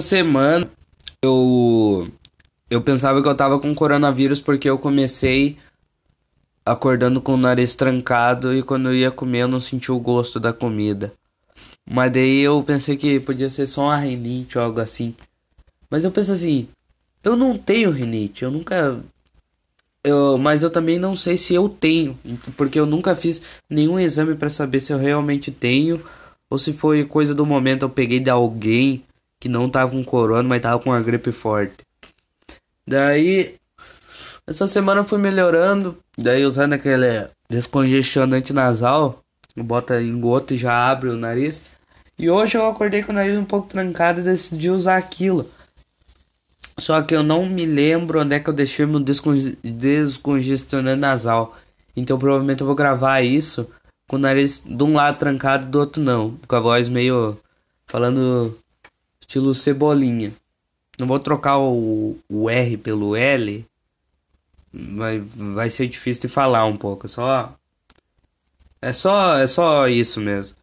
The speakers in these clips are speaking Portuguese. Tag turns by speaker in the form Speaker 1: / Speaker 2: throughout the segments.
Speaker 1: semana eu eu pensava que eu tava com coronavírus porque eu comecei acordando com o nariz trancado e quando eu ia comer eu não sentia o gosto da comida. Mas daí eu pensei que podia ser só uma rinite ou algo assim. Mas eu penso assim, eu não tenho rinite, eu nunca eu, mas eu também não sei se eu tenho, porque eu nunca fiz nenhum exame para saber se eu realmente tenho ou se foi coisa do momento eu peguei de alguém que não tava com corona, mas tava com uma gripe forte. Daí essa semana fui melhorando, daí usando aquele descongestionante nasal, bota em gota e já abre o nariz. E hoje eu acordei com o nariz um pouco trancado e decidi usar aquilo. Só que eu não me lembro onde é que eu deixei meu descongestionante nasal. Então provavelmente eu vou gravar isso com o nariz de um lado trancado e do outro não. Com a voz meio falando estilo cebolinha. Não vou trocar o, o R pelo L. Vai, vai ser difícil de falar um pouco. Só. É só, é só isso mesmo.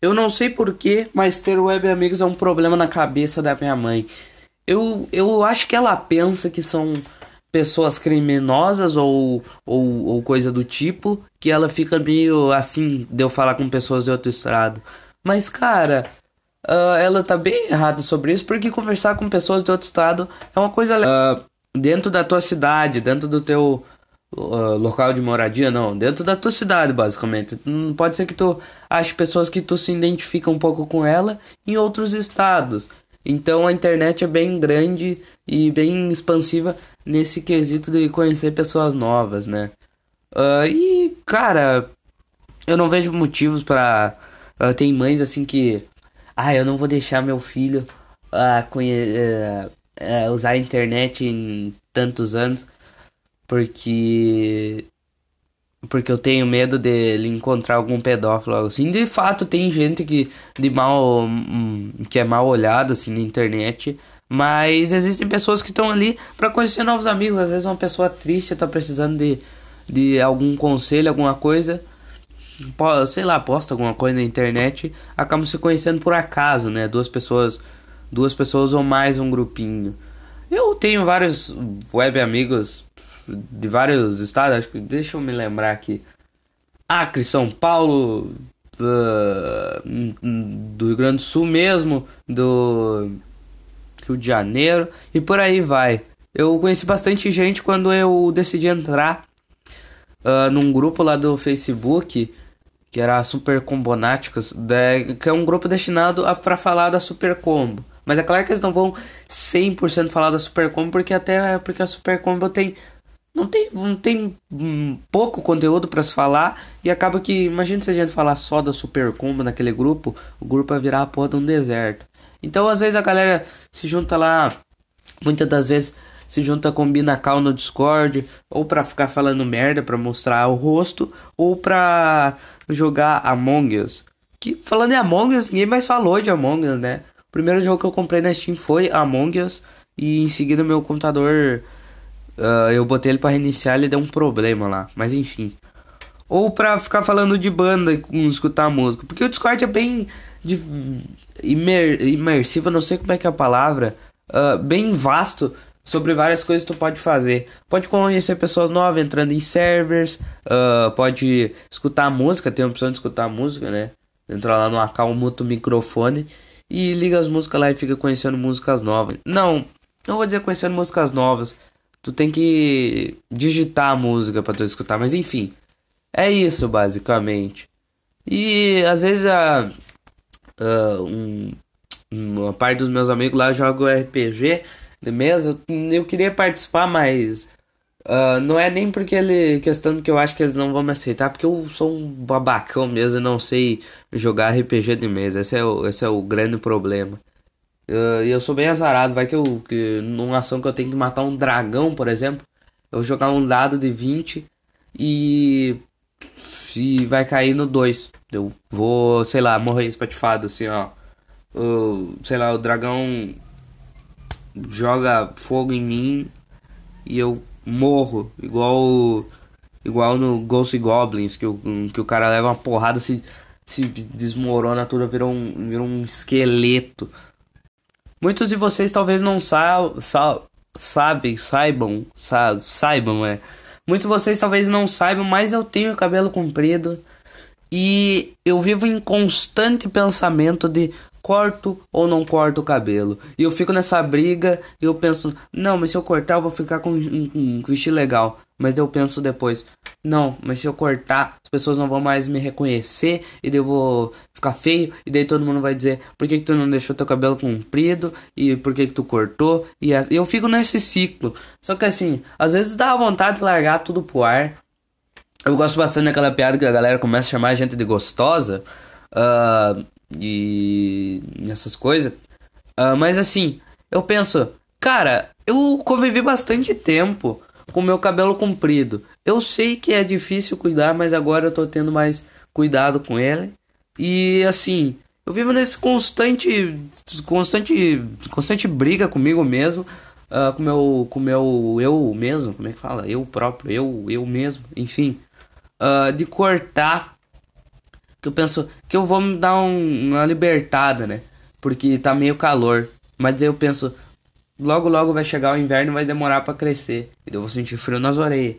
Speaker 1: Eu não sei porquê, mas ter web amigos é um problema na cabeça da minha mãe. Eu, eu acho que ela pensa que são pessoas criminosas ou, ou, ou coisa do tipo, que ela fica meio assim de eu falar com pessoas de outro estado. Mas, cara, uh, ela tá bem errada sobre isso, porque conversar com pessoas de outro estado é uma coisa uh, dentro da tua cidade, dentro do teu uh, local de moradia, não, dentro da tua cidade, basicamente. Não pode ser que tu ache pessoas que tu se identifica um pouco com ela em outros estados. Então a internet é bem grande e bem expansiva nesse quesito de conhecer pessoas novas, né? Uh, e, cara, eu não vejo motivos para uh, Tem mães assim que. Ah, eu não vou deixar meu filho uh, conhe uh, usar a internet em tantos anos porque porque eu tenho medo de ele encontrar algum pedófilo assim. De fato, tem gente que de mal hum, que é mal olhado assim na internet, mas existem pessoas que estão ali para conhecer novos amigos. Às vezes uma pessoa triste está precisando de de algum conselho, alguma coisa, sei lá, posta alguma coisa na internet, acabam se conhecendo por acaso, né? Duas pessoas, duas pessoas ou mais um grupinho. Eu tenho vários web amigos de vários estados, acho que deixa eu me lembrar aqui. Acre, São Paulo, uh, do Rio Grande do Sul mesmo, do Rio de Janeiro e por aí vai. Eu conheci bastante gente quando eu decidi entrar uh, num grupo lá do Facebook que era Super Combonáticos, que é um grupo destinado a para falar da Super Combo. Mas é claro que eles não vão 100% falar da Super Combo, porque até porque a Super Combo tem não tem, não tem um, pouco conteúdo para se falar e acaba que, imagina se a gente falar só da Super Combo naquele grupo, o grupo vai virar a porra de um deserto. Então, às vezes a galera se junta lá, muitas das vezes se junta com Binacal no Discord, ou para ficar falando merda para mostrar o rosto, ou para jogar Among Us. Que falando em Among Us, ninguém mais falou de Among Us, né? O primeiro jogo que eu comprei na Steam foi Among Us e em seguida meu computador uh, eu botei ele para reiniciar, ele deu um problema lá, mas enfim. Ou para ficar falando de banda e escutar música, porque o Discord é bem de, imer, imersivo, não sei como é que é a palavra, uh, bem vasto sobre várias coisas que tu pode fazer. Pode conhecer pessoas novas entrando em servers, uh, pode escutar música, tem a opção de escutar música, né? Entra lá no account, muta microfone e liga as músicas lá e fica conhecendo músicas novas. Não, não vou dizer conhecendo músicas novas. Tu tem que digitar a música para tu escutar, mas enfim. É isso basicamente. E às vezes a, uh, um, uma parte dos meus amigos lá jogam RPG de mesa, eu, queria participar, mas uh, não é nem porque ele questão que eu acho que eles não vão me aceitar, porque eu sou um babacão mesmo e não sei jogar RPG de mesa. Esse é o, esse é o grande problema. Uh, eu sou bem azarado, vai que eu que numa ação que eu tenho que matar um dragão, por exemplo, eu vou jogar um dado de 20 e e vai cair no 2. Eu vou, sei lá, morrer espatifado assim, ó. Uh, sei lá, o dragão joga fogo em mim e eu morro, igual igual no Ghost Goblins, que o, que o cara leva uma porrada, se, se desmorona tudo, vira um, vira um esqueleto. Muitos de vocês talvez não sa sa sabem, saibam, sa saibam, é. Muitos de vocês talvez não saibam, mas eu tenho cabelo comprido e eu vivo em constante pensamento de corto ou não corto o cabelo. E eu fico nessa briga e eu penso, não, mas se eu cortar eu vou ficar com um, um vestido legal. Mas eu penso depois, não, mas se eu cortar, as pessoas não vão mais me reconhecer e eu vou ficar feio e daí todo mundo vai dizer, por que, que tu não deixou teu cabelo comprido e por que, que tu cortou? E eu fico nesse ciclo. Só que assim, às vezes dá vontade de largar tudo pro ar. Eu gosto bastante daquela piada que a galera começa a chamar a gente de gostosa. Uh, e essas coisas. Uh, mas assim, eu penso, cara, eu convivi bastante tempo com meu cabelo comprido. Eu sei que é difícil cuidar, mas agora eu tô tendo mais cuidado com ele. E assim, eu vivo nesse constante constante constante briga comigo mesmo, uh, com meu com meu eu mesmo, como é que fala? Eu próprio, eu eu mesmo, enfim, uh, de cortar que eu penso que eu vou me dar um, uma libertada, né? Porque tá meio calor. Mas eu penso, logo logo vai chegar o inverno vai demorar para crescer. E eu vou sentir frio nas orelhas.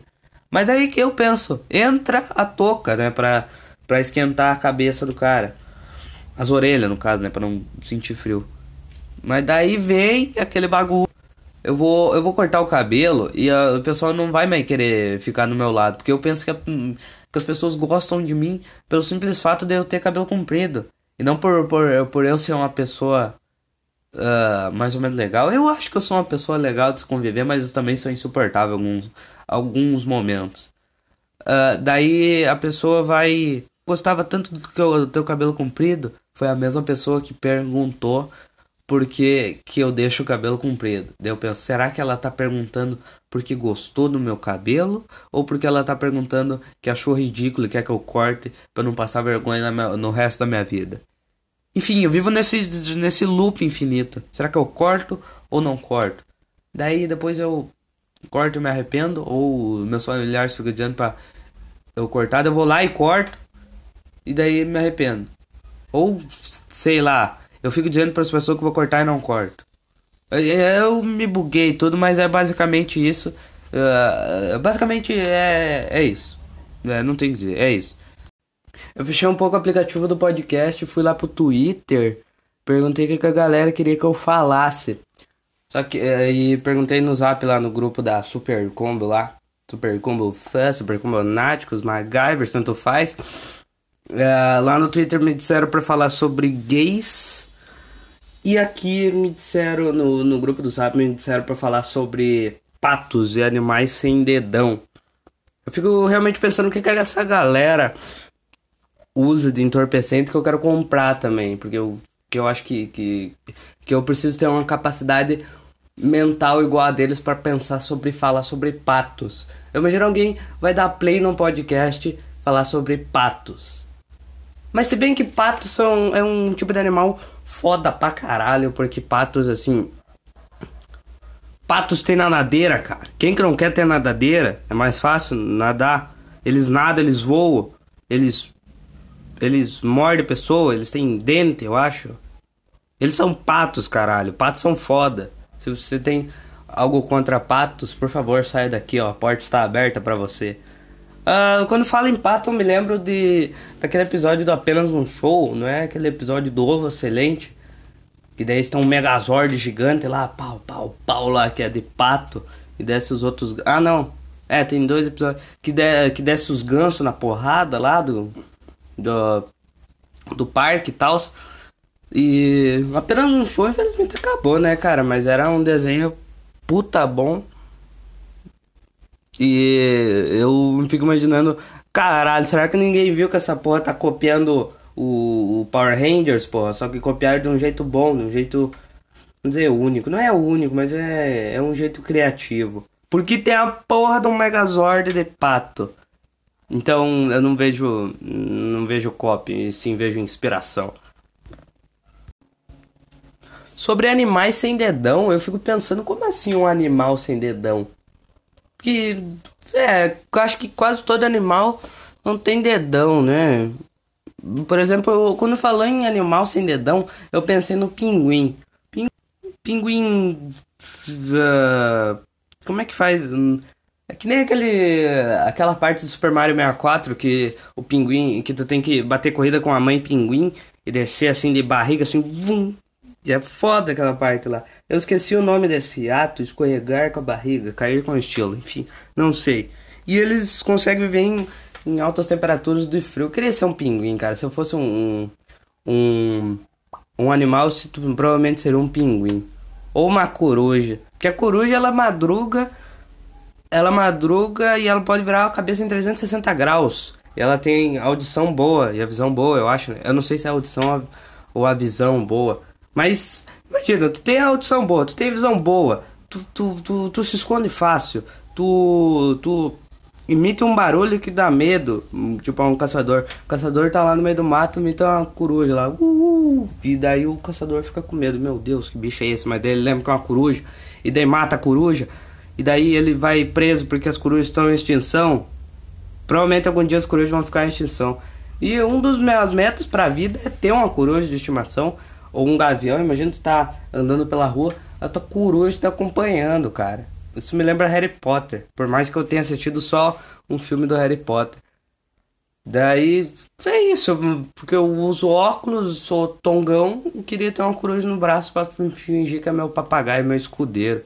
Speaker 1: Mas daí que eu penso, entra a touca, né? Pra, pra esquentar a cabeça do cara. As orelhas, no caso, né? Pra não sentir frio. Mas daí vem aquele bagulho. Eu vou, eu vou cortar o cabelo e a, o pessoal não vai mais querer ficar no meu lado. Porque eu penso que a, que as pessoas gostam de mim pelo simples fato de eu ter cabelo comprido. E não por, por, por eu ser uma pessoa uh, mais ou menos legal. Eu acho que eu sou uma pessoa legal de se conviver, mas eu também sou insuportável alguns, alguns momentos. Uh, daí a pessoa vai. Gostava tanto do, que eu, do teu cabelo comprido. Foi a mesma pessoa que perguntou por que, que eu deixo o cabelo comprido. Daí eu penso, será que ela tá perguntando porque gostou do meu cabelo? Ou porque ela tá perguntando que achou ridículo e quer que eu corte para não passar vergonha no resto da minha vida? Enfim, eu vivo nesse, nesse loop infinito. Será que eu corto ou não corto? Daí depois eu corto e me arrependo, ou meus familiares ficam dizendo pra eu cortar, eu vou lá e corto, e daí me arrependo. Ou, sei lá, eu fico dizendo para as pessoas que vou cortar e não corto. Eu me buguei tudo, mas é basicamente isso. Uh, basicamente é, é isso. É, não tem que dizer, é isso. Eu fechei um pouco o aplicativo do podcast, fui lá pro Twitter, perguntei o que, a galera queria que eu falasse. Só que aí perguntei no zap lá no grupo da Super Combo lá. Super Combo Fã, Super Combo Náticos, MacGyver, tanto faz. Uh, lá no Twitter me disseram para falar sobre gays e aqui me disseram, no, no grupo do Zap, me disseram para falar sobre patos e animais sem dedão. Eu fico realmente pensando o que, que essa galera usa de entorpecente que eu quero comprar também. Porque eu, que eu acho que, que, que eu preciso ter uma capacidade mental igual a deles para pensar sobre falar sobre patos. Eu imagino alguém vai dar play num podcast falar sobre patos. Mas se bem que patos são é um tipo de animal foda pra caralho, porque patos, assim. Patos tem nadadeira, cara. Quem que não quer ter nadadeira? É mais fácil nadar. Eles nadam, eles voam, eles. Eles mordem pessoa, eles têm dente, eu acho. Eles são patos, caralho. Patos são foda. Se você tem algo contra patos, por favor, saia daqui, ó. A porta está aberta para você. Uh, quando falo em pato, eu me lembro de daquele episódio do Apenas um Show, não é? Aquele episódio do Ovo Excelente. Que daí está um Megazord gigante lá, pau, pau, pau lá, que é de pato. E desce os outros. Ah, não. É, tem dois episódios. Que, de, que desce os gansos na porrada lá do. Do, do parque e tal. E apenas um show, infelizmente acabou, né, cara? Mas era um desenho puta bom. E eu fico imaginando, caralho, será que ninguém viu que essa porra tá copiando o, o Power Rangers, porra? Só que copiaram de um jeito bom, de um jeito, vamos dizer, único. Não é único, mas é, é um jeito criativo. Porque tem a porra de um Megazord de pato. Então eu não vejo, não vejo copy, sim vejo inspiração. Sobre animais sem dedão, eu fico pensando como assim um animal sem dedão? Que
Speaker 2: É, acho que quase todo animal não tem dedão, né? Por exemplo, eu, quando falou em animal sem dedão, eu pensei no pinguim. Pin, pinguim. Uh, como é que faz? É que nem aquele, aquela parte do Super Mario 64 que o pinguim, que tu tem que bater corrida com a mãe pinguim e descer assim de barriga, assim, vum. É foda aquela parte lá. Eu esqueci o nome desse ato, escorregar com a barriga, cair com estilo, enfim, não sei. E eles conseguem viver em em altas temperaturas do frio. Eu queria ser um pinguim, cara. Se eu fosse um. Um, um animal, se, provavelmente seria um pinguim. Ou uma coruja. Porque a coruja, ela madruga. Ela madruga e ela pode virar a cabeça em 360 graus. E ela tem audição boa e a visão boa, eu acho. Né? Eu não sei se é a audição ou a visão boa. Mas, imagina, tu tem a audição boa, tu tem visão boa. Tu, tu, tu, tu se esconde fácil. Tu, tu imita um barulho que dá medo. Tipo, um caçador. O caçador tá lá no meio do mato, imita uma coruja lá. Uh, e daí o caçador fica com medo. Meu Deus, que bicho é esse? Mas daí ele lembra que é uma coruja. E daí mata a coruja. E daí ele vai preso porque as corujas estão em extinção. Provavelmente algum dia as corujas vão ficar em extinção. E um dos meus metas pra vida é ter uma coruja de estimação. Ou um gavião. Imagina tu tá andando pela rua, a tua coruja tá acompanhando, cara. Isso me lembra Harry Potter. Por mais que eu tenha assistido só um filme do Harry Potter. Daí é isso, porque eu uso óculos, sou tongão e queria ter uma coruja no braço para fingir que é meu papagaio, meu escudeiro.